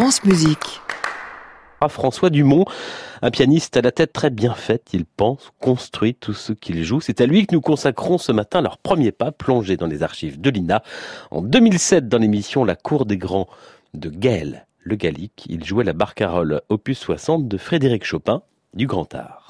France Musique. Ah, François Dumont, un pianiste à la tête très bien faite, il pense, construit tout ce qu'il joue. C'est à lui que nous consacrons ce matin leur premier pas plongé dans les archives de l'INA. En 2007, dans l'émission La Cour des Grands de Gaël Le Gallic, il jouait la barcarolle opus 60 de Frédéric Chopin du Grand Art.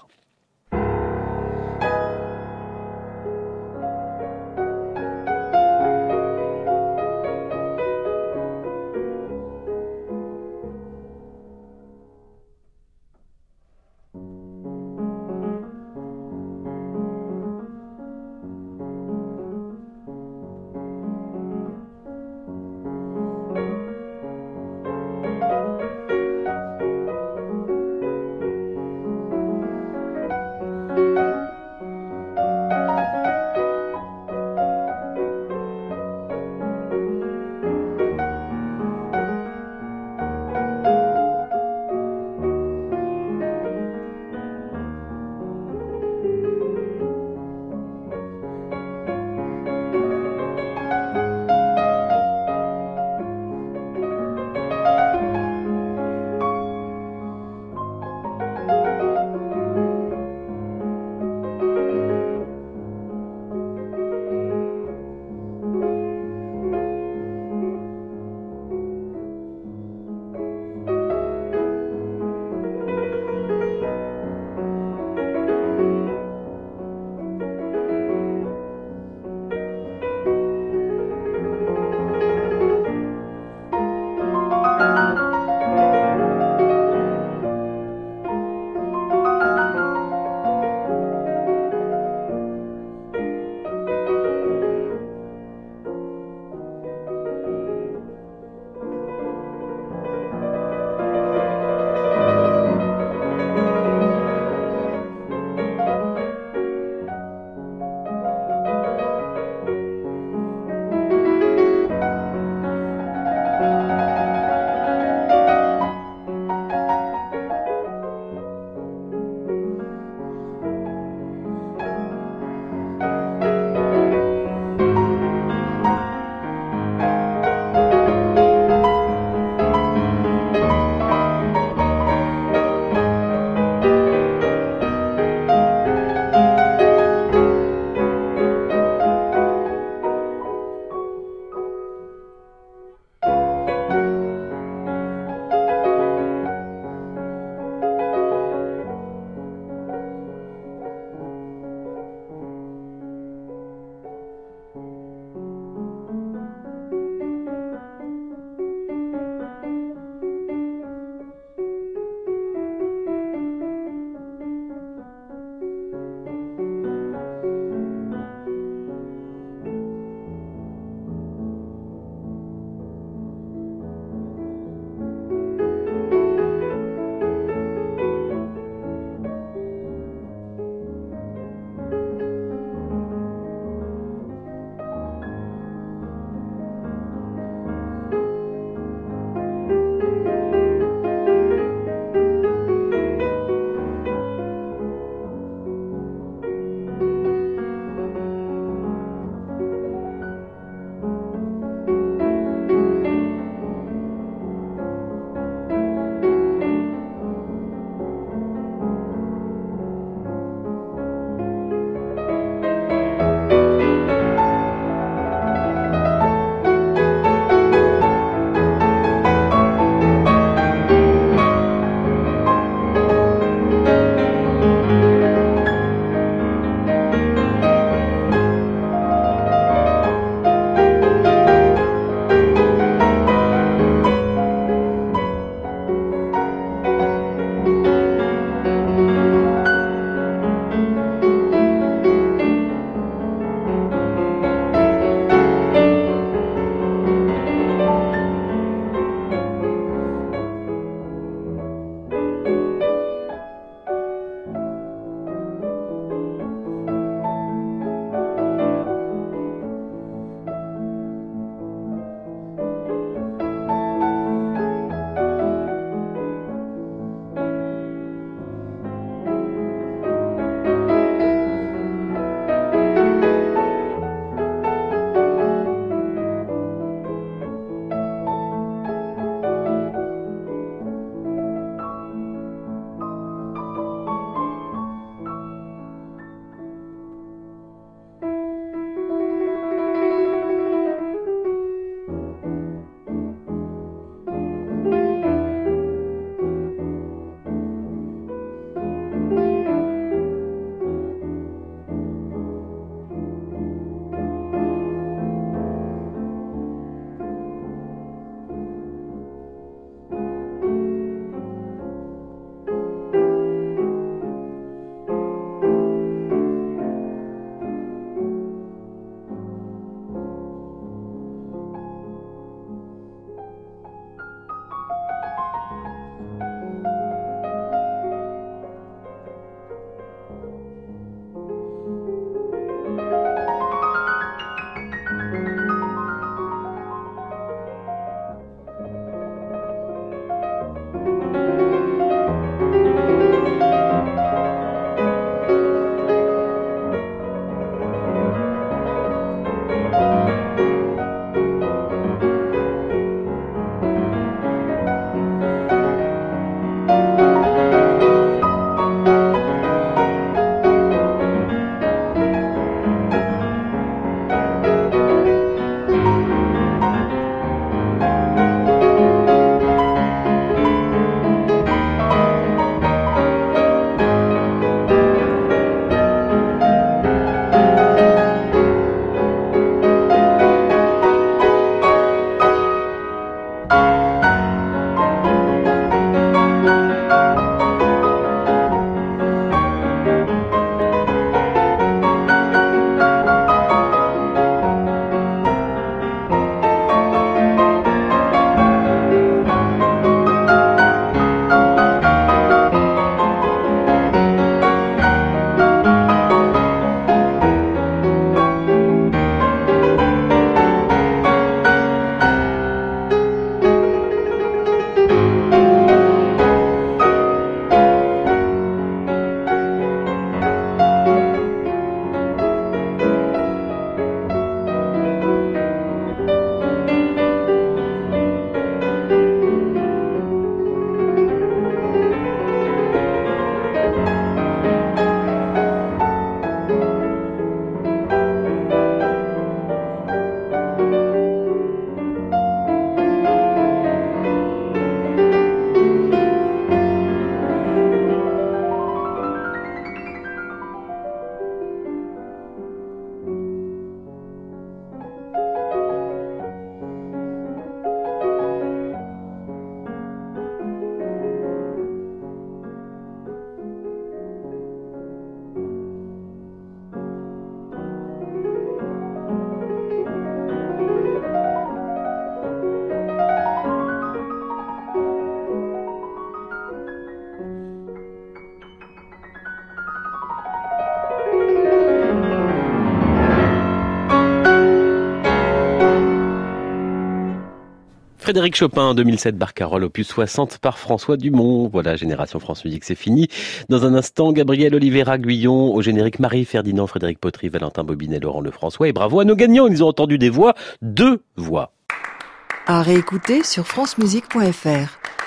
Frédéric Chopin, en 2007, Barcarolle, opus 60 par François Dumont. Voilà, Génération France Musique, c'est fini. Dans un instant, Gabriel Oliveira Guyon, au générique Marie Ferdinand, Frédéric Potry, Valentin Bobinet, Laurent Lefrançois. Et bravo à nos gagnants, ils ont entendu des voix, deux voix. À réécouter sur francemusique.fr.